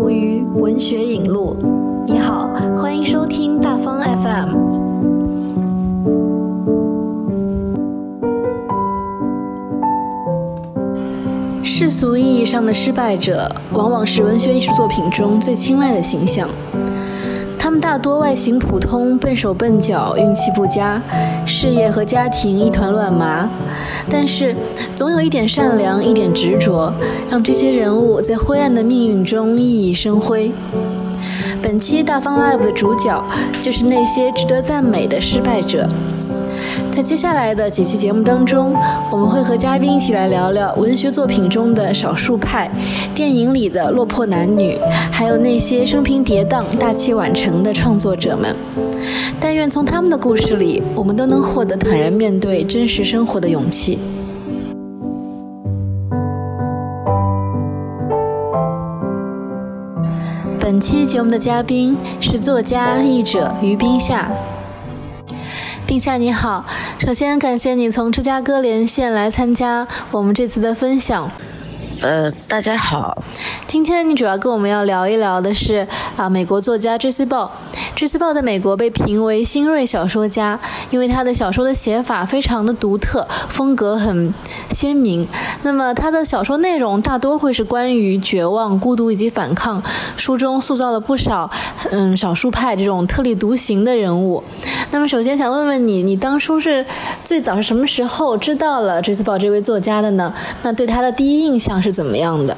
无余文学引路。你好，欢迎收听大方 FM。世俗意义上的失败者，往往是文学艺术作品中最青睐的形象。大多外形普通、笨手笨脚、运气不佳，事业和家庭一团乱麻。但是，总有一点善良、一点执着，让这些人物在灰暗的命运中熠熠生辉。本期大方 Live 的主角，就是那些值得赞美的失败者。在接下来的几期节目当中，我们会和嘉宾一起来聊聊文学作品中的少数派，电影里的落魄男女，还有那些生平跌宕、大器晚成的创作者们。但愿从他们的故事里，我们都能获得坦然面对真实生活的勇气。本期节目的嘉宾是作家、译者于冰夏。冰夏你好，首先感谢你从芝加哥连线来参加我们这次的分享。呃，大家好。今天你主要跟我们要聊一聊的是啊，美国作家 J.C. 鲍。J.C. 鲍在美国被评为新锐小说家，因为他的小说的写法非常的独特，风格很鲜明。那么他的小说内容大多会是关于绝望、孤独以及反抗。书中塑造了不少嗯少数派这种特立独行的人物。那么首先想问问你，你当初是最早是什么时候知道了 J.C. 鲍这位作家的呢？那对他的第一印象是怎么样的？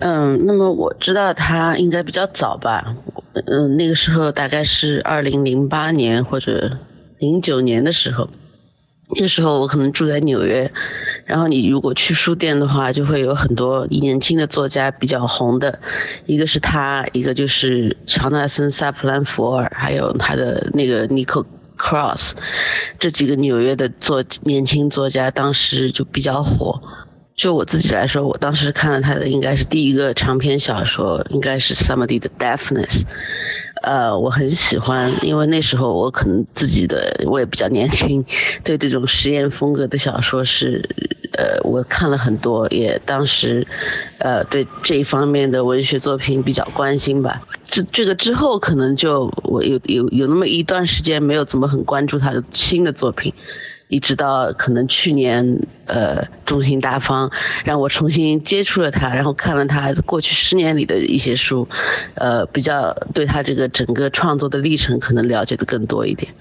嗯，那么我知道他应该比较早吧，嗯，那个时候大概是二零零八年或者零九年的时候，那时候我可能住在纽约，然后你如果去书店的话，就会有很多年轻的作家比较红的，一个是他，一个就是乔纳森·萨普兰福尔，还有他的那个尼克·克罗斯，这几个纽约的作年轻作家当时就比较火。就我自己来说，我当时看了他的应该是第一个长篇小说，应该是 Somebody 的 Deafness，呃，我很喜欢，因为那时候我可能自己的我也比较年轻，对这种实验风格的小说是，呃，我看了很多，也当时，呃，对这一方面的文学作品比较关心吧。这这个之后可能就我有有有那么一段时间没有怎么很关注他的新的作品。一直到可能去年，呃，中心大方让我重新接触了他，然后看了他过去十年里的一些书，呃，比较对他这个整个创作的历程可能了解的更多一点。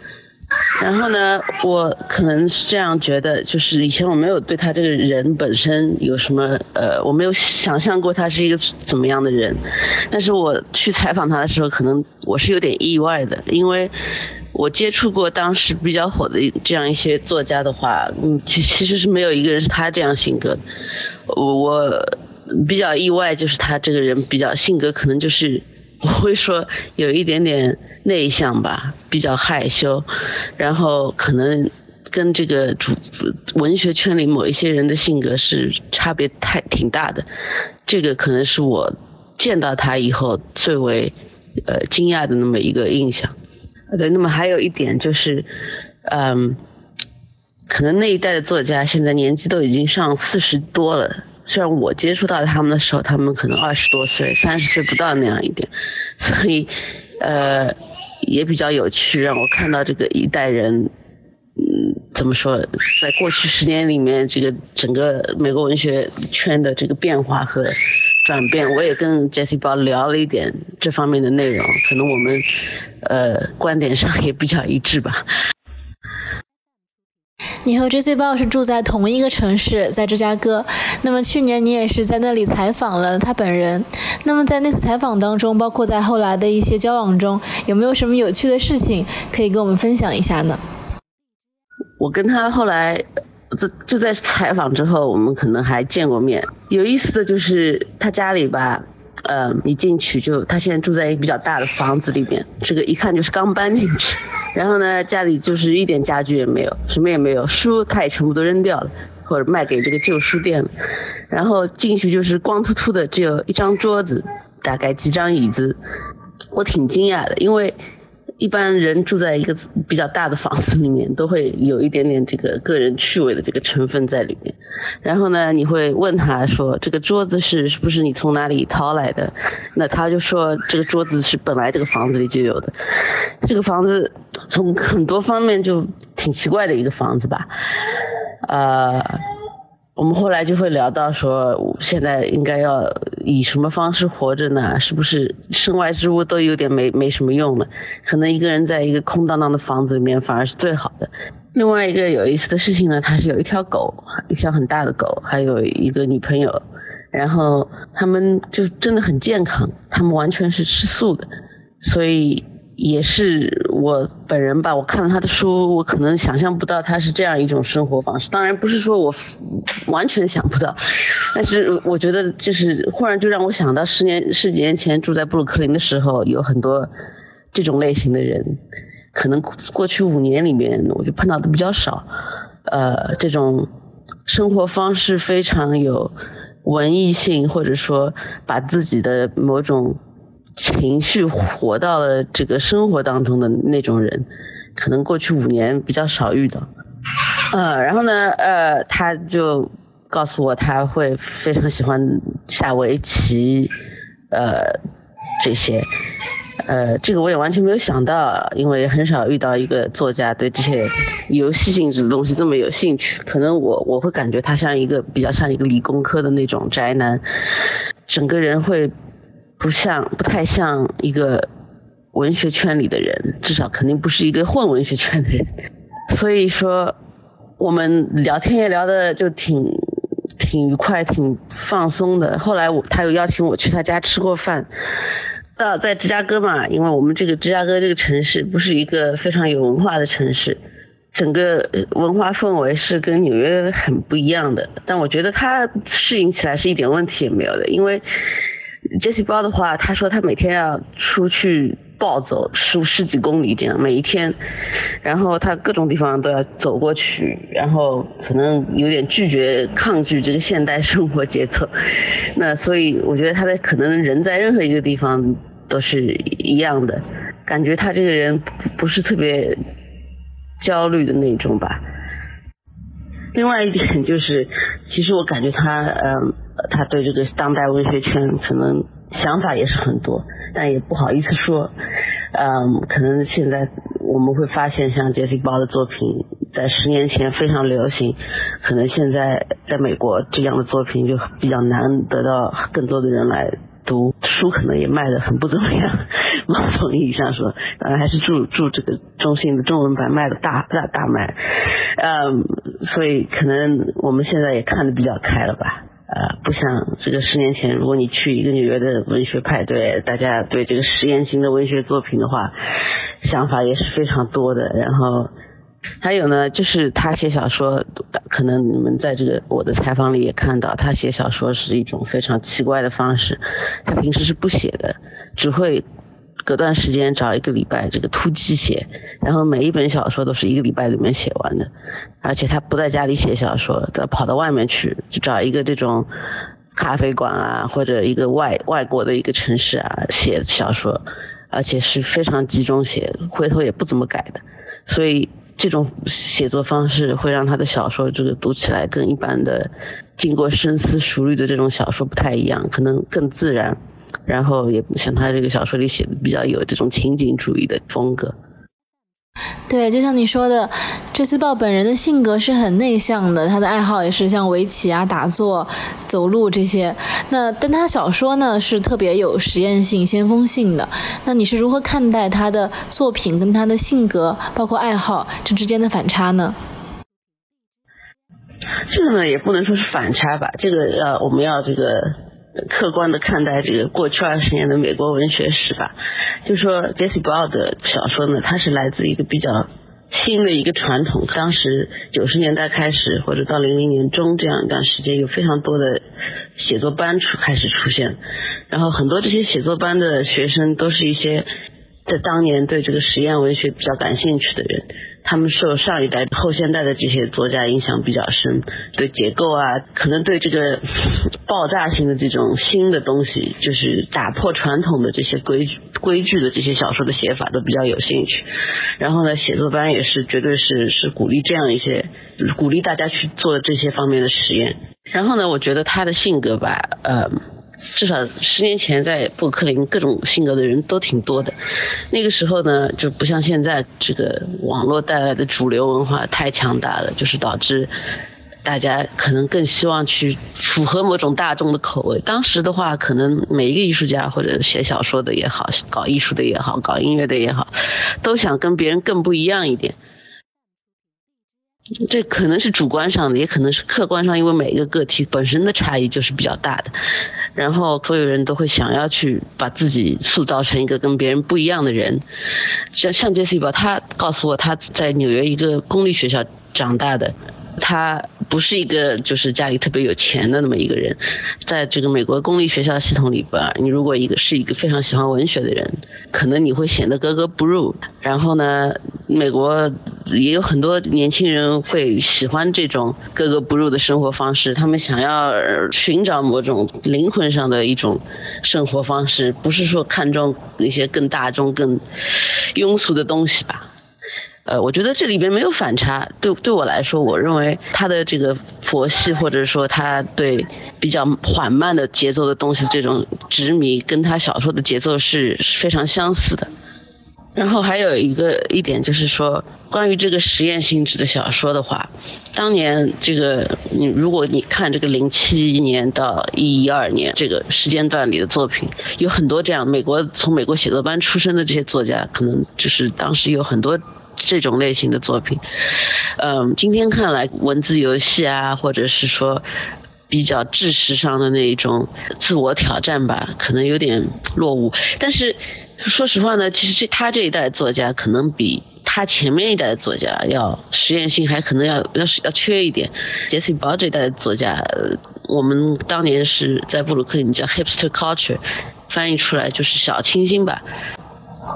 然后呢，我可能是这样觉得，就是以前我没有对他这个人本身有什么，呃，我没有想象过他是一个怎么样的人。但是我去采访他的时候，可能我是有点意外的，因为。我接触过当时比较火的这样一些作家的话，嗯，其其实是没有一个人是他这样性格。我比较意外，就是他这个人比较性格可能就是我会说有一点点内向吧，比较害羞，然后可能跟这个主文学圈里某一些人的性格是差别太挺大的。这个可能是我见到他以后最为呃惊讶的那么一个印象。对，那么还有一点就是，嗯，可能那一代的作家现在年纪都已经上四十多了。虽然我接触到他们的时候，他们可能二十多岁、三十岁不到那样一点，所以呃也比较有趣，让我看到这个一代人，嗯，怎么说，在过去十年里面，这个整个美国文学圈的这个变化和。转变，我也跟 Jessie 包聊了一点这方面的内容，可能我们呃观点上也比较一致吧。你和 Jessie 包是住在同一个城市，在芝加哥。那么去年你也是在那里采访了他本人。那么在那次采访当中，包括在后来的一些交往中，有没有什么有趣的事情可以跟我们分享一下呢？我跟他后来。就就在采访之后，我们可能还见过面。有意思的就是他家里吧，呃，一进去就他现在住在一个比较大的房子里面，这个一看就是刚搬进去。然后呢，家里就是一点家具也没有，什么也没有，书他也全部都扔掉了，或者卖给这个旧书店了。然后进去就是光秃秃的，只有一张桌子，大概几张椅子。我挺惊讶的，因为。一般人住在一个比较大的房子里面，都会有一点点这个个人趣味的这个成分在里面。然后呢，你会问他说这个桌子是是不是你从哪里掏来的？那他就说这个桌子是本来这个房子里就有的。这个房子从很多方面就挺奇怪的一个房子吧，呃。我们后来就会聊到说，现在应该要以什么方式活着呢？是不是身外之物都有点没没什么用了？可能一个人在一个空荡荡的房子里面反而是最好的。另外一个有意思的事情呢，他是有一条狗，一条很大的狗，还有一个女朋友，然后他们就真的很健康，他们完全是吃素的，所以。也是我本人吧，我看了他的书，我可能想象不到他是这样一种生活方式。当然不是说我完全想不到，但是我觉得就是忽然就让我想到十年十几年前住在布鲁克林的时候，有很多这种类型的人，可能过去五年里面我就碰到的比较少。呃，这种生活方式非常有文艺性，或者说把自己的某种。情绪活到了这个生活当中的那种人，可能过去五年比较少遇到。呃，然后呢，呃，他就告诉我他会非常喜欢下围棋，呃，这些，呃，这个我也完全没有想到，因为很少遇到一个作家对这些游戏性质的东西这么有兴趣。可能我我会感觉他像一个比较像一个理工科的那种宅男，整个人会。不像，不太像一个文学圈里的人，至少肯定不是一个混文学圈的人。所以说，我们聊天也聊的就挺挺愉快，挺放松的。后来他又邀请我去他家吃过饭。到在芝加哥嘛，因为我们这个芝加哥这个城市不是一个非常有文化的城市，整个文化氛围是跟纽约很不一样的。但我觉得他适应起来是一点问题也没有的，因为。Jesse 包的话，他说他每天要出去暴走十十几公里这样，每一天，然后他各种地方都要走过去，然后可能有点拒绝抗拒这个现代生活节奏。那所以我觉得他的可能人在任何一个地方都是一样的，感觉他这个人不是特别焦虑的那种吧。另外一点就是，其实我感觉他嗯。他对这个当代文学圈可能想法也是很多，但也不好意思说。嗯，可能现在我们会发现，像杰西·鲍的作品在十年前非常流行，可能现在在美国这样的作品就比较难得到更多的人来读，书可能也卖的很不怎么样。某种意义上说，当然还是祝祝这个中信的中文版卖的大大大卖。嗯，所以可能我们现在也看的比较开了吧。呃，不像这个十年前，如果你去一个纽约的文学派对，大家对这个实验型的文学作品的话，想法也是非常多的。然后还有呢，就是他写小说，可能你们在这个我的采访里也看到，他写小说是一种非常奇怪的方式。他平时是不写的，只会。隔段时间找一个礼拜这个突击写，然后每一本小说都是一个礼拜里面写完的，而且他不在家里写小说，他跑到外面去，就找一个这种咖啡馆啊，或者一个外外国的一个城市啊写小说，而且是非常集中写，回头也不怎么改的，所以这种写作方式会让他的小说这个读起来跟一般的经过深思熟虑的这种小说不太一样，可能更自然。然后也像他这个小说里写的比较有这种情景主义的风格。对，就像你说的，这次豹本人的性格是很内向的，他的爱好也是像围棋啊、打坐、走路这些。那但他小说呢是特别有实验性、先锋性的。那你是如何看待他的作品跟他的性格，包括爱好这之间的反差呢？这个呢也不能说是反差吧，这个呃我们要这个。客观的看待这个过去二十年的美国文学史吧，就说杰西·布奥的小说呢，它是来自一个比较新的一个传统。当时九十年代开始，或者到零零年中这样一段时间，有非常多的写作班出开始出现，然后很多这些写作班的学生都是一些在当年对这个实验文学比较感兴趣的人。他们受上一代、后现代的这些作家影响比较深，对结构啊，可能对这个爆炸性的这种新的东西，就是打破传统的这些规矩规矩的这些小说的写法都比较有兴趣。然后呢，写作班也是绝对是是鼓励这样一些，鼓励大家去做这些方面的实验。然后呢，我觉得他的性格吧，呃。至少十年前在布克林，各种性格的人都挺多的。那个时候呢，就不像现在这个网络带来的主流文化太强大了，就是导致大家可能更希望去符合某种大众的口味。当时的话，可能每一个艺术家或者写小说的也好，搞艺术的也好，搞音乐的也好，都想跟别人更不一样一点。这可能是主观上的，也可能是客观上，因为每一个个体本身的差异就是比较大的。然后所有人都会想要去把自己塑造成一个跟别人不一样的人，像像杰西吧，他告诉我他在纽约一个公立学校长大的。他不是一个就是家里特别有钱的那么一个人，在这个美国公立学校系统里边，你如果一个是一个非常喜欢文学的人，可能你会显得格格不入。然后呢，美国也有很多年轻人会喜欢这种格格不入的生活方式，他们想要寻找某种灵魂上的一种生活方式，不是说看重一些更大众、更庸俗的东西吧。呃，我觉得这里边没有反差。对对我来说，我认为他的这个佛系，或者说他对比较缓慢的节奏的东西这种执迷，跟他小说的节奏是非常相似的。然后还有一个一点就是说，关于这个实验性质的小说的话，当年这个你如果你看这个零七年到一一二年这个时间段里的作品，有很多这样美国从美国写作班出身的这些作家，可能就是当时有很多。这种类型的作品，嗯，今天看来文字游戏啊，或者是说比较知识上的那一种自我挑战吧，可能有点落伍。但是说实话呢，其实这他这一代作家可能比他前面一代作家要实验性还可能要要要缺一点。杰西·鲍这一代作家，我们当年是在布鲁克林叫 hipster culture，翻译出来就是小清新吧。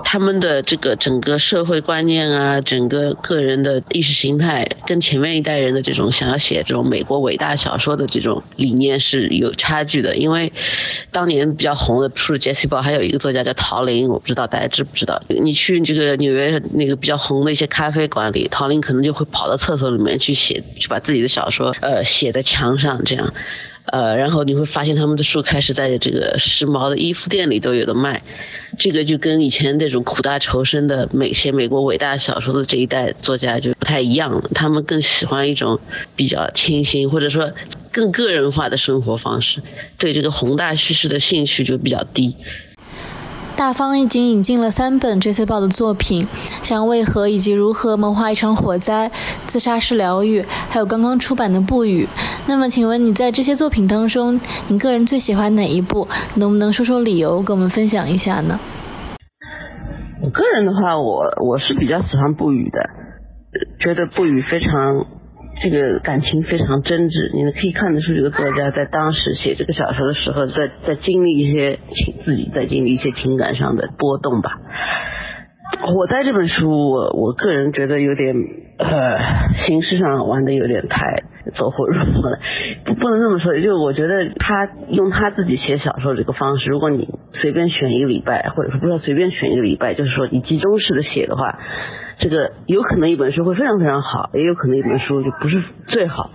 他们的这个整个社会观念啊，整个个人的意识形态，跟前面一代人的这种想要写这种美国伟大小说的这种理念是有差距的。因为当年比较红的，除了杰西·鲍，还有一个作家叫陶林，我不知道大家知不知道。你去这个纽约那个比较红的一些咖啡馆里，陶林可能就会跑到厕所里面去写，去把自己的小说呃写在墙上这样。呃，然后你会发现他们的书开始在这个时髦的衣服店里都有的卖。这个就跟以前那种苦大仇深的美写美国伟大小说的这一代作家就不太一样了，他们更喜欢一种比较清新或者说更个人化的生活方式，对这个宏大叙事的兴趣就比较低。大方已经引进了三本《J.C. 报》的作品，像《为何》以及《如何谋划一场火灾》、《自杀式疗愈》，还有刚刚出版的《不语》。那么，请问你在这些作品当中，你个人最喜欢哪一部？能不能说说理由，跟我们分享一下呢？我个人的话，我我是比较喜欢《不语》的，觉得《不语》非常。这个感情非常真挚，你们可以看得出这个作家在当时写这个小说的时候，在在经历一些情，自己在经历一些情感上的波动吧。火灾这本书，我我个人觉得有点呃，形式上玩的有点太走火入魔了，不不能这么说。就我觉得他用他自己写小说这个方式，如果你随便选一个礼拜，或者说不要随便选一个礼拜，就是说你集中式的写的话。这个有可能一本书会非常非常好，也有可能一本书就不是最好。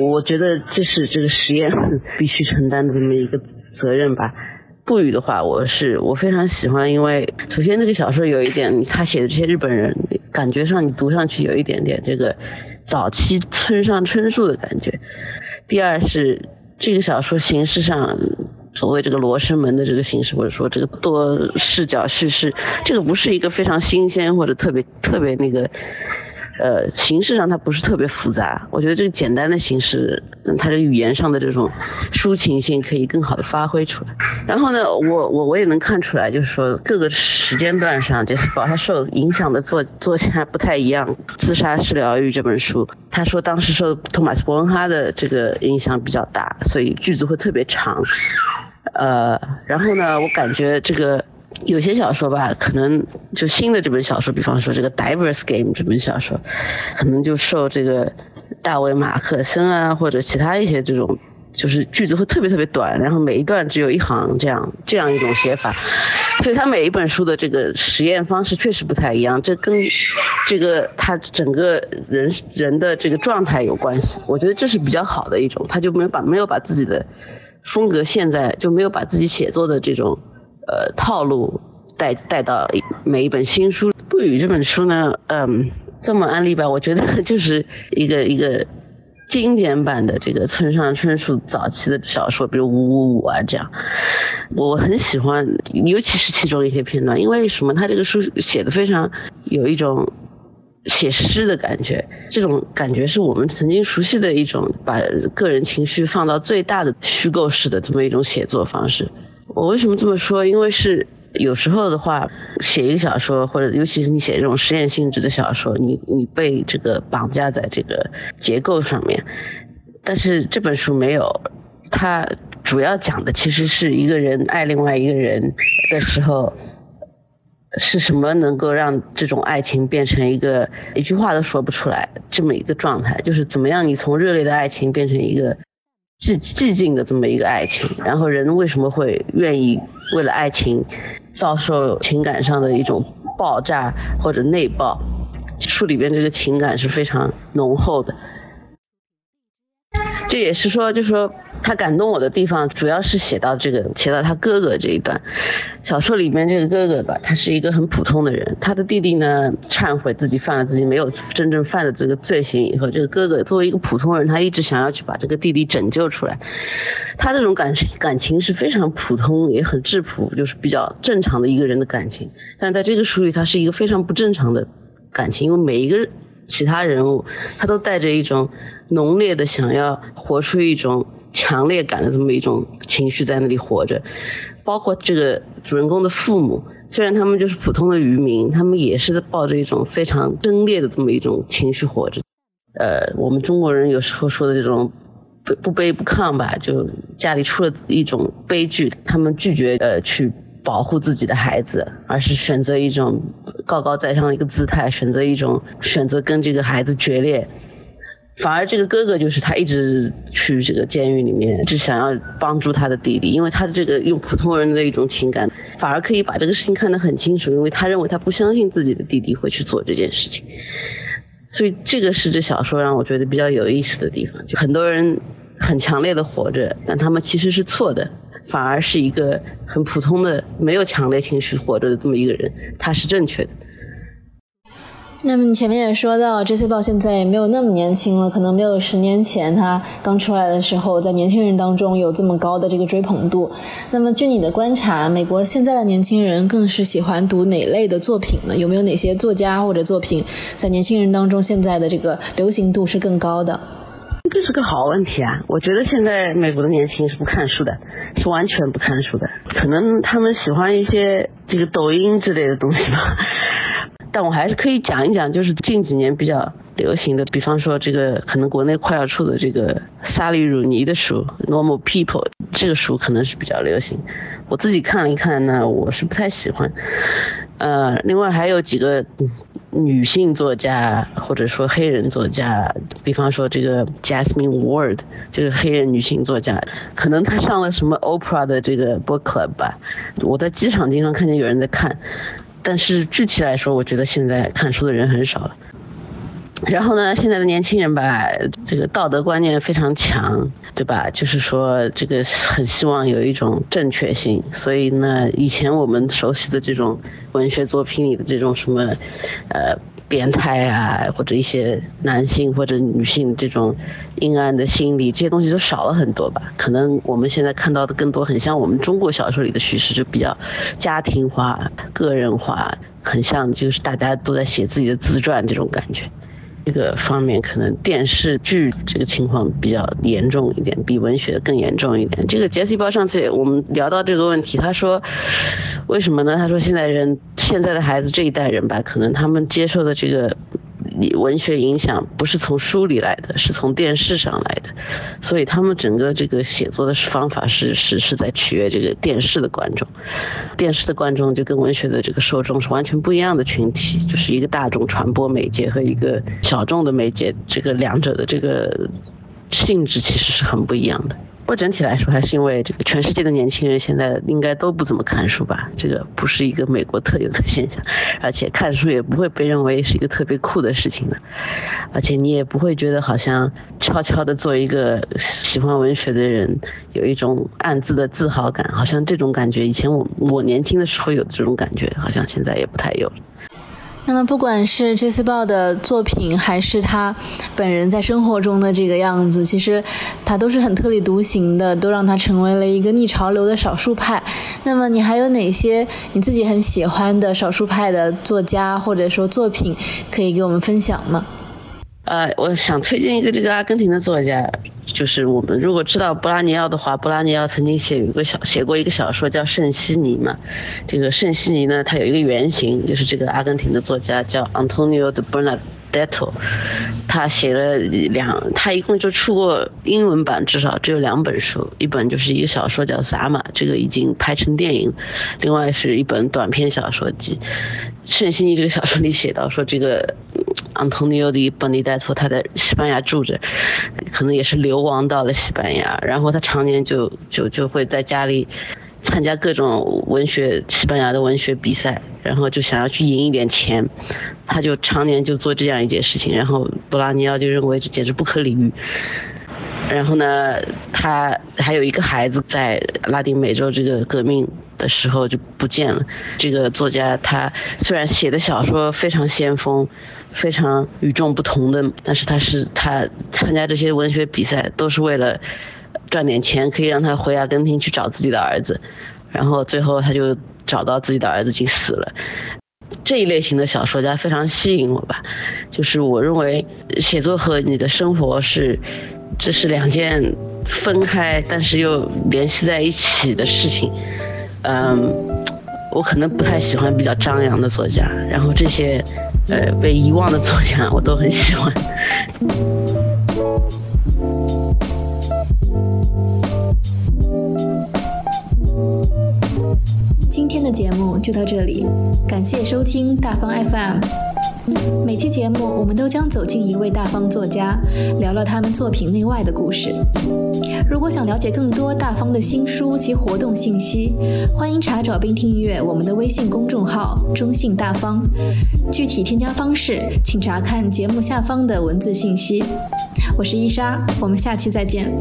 我觉得这是这个实验 必须承担的这么一个责任吧。不语的话，我是我非常喜欢，因为首先这个小说有一点，他写的这些日本人，感觉上你读上去有一点点这个早期村上春树的感觉。第二是这个小说形式上。所谓这个罗生门的这个形式，或者说这个多视角叙事，这个不是一个非常新鲜或者特别特别那个。呃，形式上它不是特别复杂，我觉得这个简单的形式，它的语言上的这种抒情性可以更好的发挥出来。然后呢，我我我也能看出来，就是说各个时间段上，就是把它受影响的作作家不太一样。自杀式疗愈这本书，他说当时受托马斯伯恩哈的这个影响比较大，所以句子会特别长。呃，然后呢，我感觉这个。有些小说吧，可能就新的这本小说，比方说这个《Diverse Game》这本小说，可能就受这个大卫马克森啊，或者其他一些这种就是句子会特别特别短，然后每一段只有一行这样这样一种写法。所以他每一本书的这个实验方式确实不太一样，这跟这个他整个人人的这个状态有关系。我觉得这是比较好的一种，他就没有把没有把自己的风格现在就没有把自己写作的这种呃套路带带到每一本新书。《不语》这本书呢，嗯，这么安利吧，我觉得就是一个一个经典版的这个村上春树早期的小说，比如《五五五》啊这样。我很喜欢，尤其是其中一些片段，因为什么？他这个书写的非常有一种写诗的感觉，这种感觉是我们曾经熟悉的一种把个人情绪放到最大的虚构式的这么一种写作方式。我为什么这么说？因为是有时候的话，写一个小说，或者尤其是你写这种实验性质的小说，你你被这个绑架在这个结构上面，但是这本书没有，它。主要讲的其实是一个人爱另外一个人的时候，是什么能够让这种爱情变成一个一句话都说不出来这么一个状态？就是怎么样你从热烈的爱情变成一个寂寂静的这么一个爱情？然后人为什么会愿意为了爱情遭受情感上的一种爆炸或者内爆？书里边这个情感是非常浓厚的。这也是说，就是说。他感动我的地方，主要是写到这个，写到他哥哥这一段。小说里面这个哥哥吧，他是一个很普通的人。他的弟弟呢，忏悔自己犯了自己没有真正犯的这个罪行以后，这个哥哥作为一个普通人，他一直想要去把这个弟弟拯救出来。他这种感感情是非常普通，也很质朴，就是比较正常的一个人的感情。但在这个书里，他是一个非常不正常的感情，因为每一个其他人物，他都带着一种浓烈的想要活出一种。强烈感的这么一种情绪在那里活着，包括这个主人公的父母，虽然他们就是普通的渔民，他们也是抱着一种非常珍烈的这么一种情绪活着。呃，我们中国人有时候说的这种不不卑不亢吧，就家里出了一种悲剧，他们拒绝呃去保护自己的孩子，而是选择一种高高在上的一个姿态，选择一种选择跟这个孩子决裂。反而这个哥哥就是他一直去这个监狱里面，只想要帮助他的弟弟，因为他的这个用普通人的一种情感，反而可以把这个事情看得很清楚，因为他认为他不相信自己的弟弟会去做这件事情，所以这个是这小说让我觉得比较有意思的地方，就很多人很强烈的活着，但他们其实是错的，反而是一个很普通的没有强烈情绪活着的这么一个人，他是正确的。那么你前面也说到，这些报现在也没有那么年轻了，可能没有十年前他刚出来的时候，在年轻人当中有这么高的这个追捧度。那么据你的观察，美国现在的年轻人更是喜欢读哪类的作品呢？有没有哪些作家或者作品在年轻人当中现在的这个流行度是更高的？这是个好问题啊！我觉得现在美国的年轻人是不看书的，是完全不看书的，可能他们喜欢一些这个抖音之类的东西吧。但我还是可以讲一讲，就是近几年比较流行的，比方说这个可能国内快要出的这个萨利鲁尼的书《Normal People》，这个书可能是比较流行。我自己看了一看呢，我是不太喜欢。呃，另外还有几个女性作家或者说黑人作家，比方说这个 Jasmine Ward，就是黑人女性作家，可能她上了什么 Oprah 的这个 Book Club 吧。我在机场经常看见有人在看。但是具体来说，我觉得现在看书的人很少了。然后呢，现在的年轻人吧，这个道德观念非常强，对吧？就是说，这个很希望有一种正确性。所以呢，以前我们熟悉的这种文学作品里的这种什么，呃。变态啊，或者一些男性或者女性这种阴暗的心理，这些东西都少了很多吧？可能我们现在看到的更多，很像我们中国小说里的叙事，就比较家庭化、个人化，很像就是大家都在写自己的自传这种感觉。这个方面可能电视剧这个情况比较严重一点，比文学更严重一点。这个杰西包上次我们聊到这个问题，他说为什么呢？他说现在人现在的孩子这一代人吧，可能他们接受的这个。文学影响不是从书里来的，是从电视上来的，所以他们整个这个写作的方法是是是在取悦这个电视的观众，电视的观众就跟文学的这个受众是完全不一样的群体，就是一个大众传播媒介和一个小众的媒介，这个两者的这个性质其实是很不一样的。过整体来说，还是因为这个全世界的年轻人现在应该都不怎么看书吧？这个不是一个美国特有的现象，而且看书也不会被认为是一个特别酷的事情的，而且你也不会觉得好像悄悄的做一个喜欢文学的人有一种暗自的自豪感，好像这种感觉以前我我年轻的时候有这种感觉，好像现在也不太有。那么，不管是 J.C. 报的作品，还是他本人在生活中的这个样子，其实他都是很特立独行的，都让他成为了一个逆潮流的少数派。那么，你还有哪些你自己很喜欢的少数派的作家或者说作品可以给我们分享吗？呃，我想推荐一个这个阿根廷的作家。就是我们如果知道布拉尼奥的话，布拉尼奥曾经写有一个小写过一个小说叫《圣西尼》嘛。这个圣西尼呢，它有一个原型，就是这个阿根廷的作家叫 Antonio de Bernadetto，他写了两，他一共就出过英文版，至少只有两本书，一本就是一个小说叫《萨马》，这个已经拍成电影，另外是一本短篇小说集。圣西尼这个小说里写到说这个。安东尼奥的本尼代托，他在西班牙住着，可能也是流亡到了西班牙，然后他常年就就就会在家里参加各种文学西班牙的文学比赛，然后就想要去赢一点钱，他就常年就做这样一件事情，然后布拉尼奥就认为这简直不可理喻，然后呢，他还有一个孩子在拉丁美洲这个革命的时候就不见了，这个作家他虽然写的小说非常先锋。非常与众不同的，但是他是他参加这些文学比赛都是为了赚点钱，可以让他回阿根廷去找自己的儿子，然后最后他就找到自己的儿子已经死了。这一类型的小说家非常吸引我吧，就是我认为写作和你的生活是这是两件分开但是又联系在一起的事情。嗯，我可能不太喜欢比较张扬的作家，然后这些。呃，被遗忘的作家我都很喜欢。今天的节目就到这里，感谢收听大方 FM。每期节目，我们都将走进一位大方作家，聊聊他们作品内外的故事。如果想了解更多大方的新书及活动信息，欢迎查找并订阅我们的微信公众号“中信大方”。具体添加方式，请查看节目下方的文字信息。我是伊莎，我们下期再见。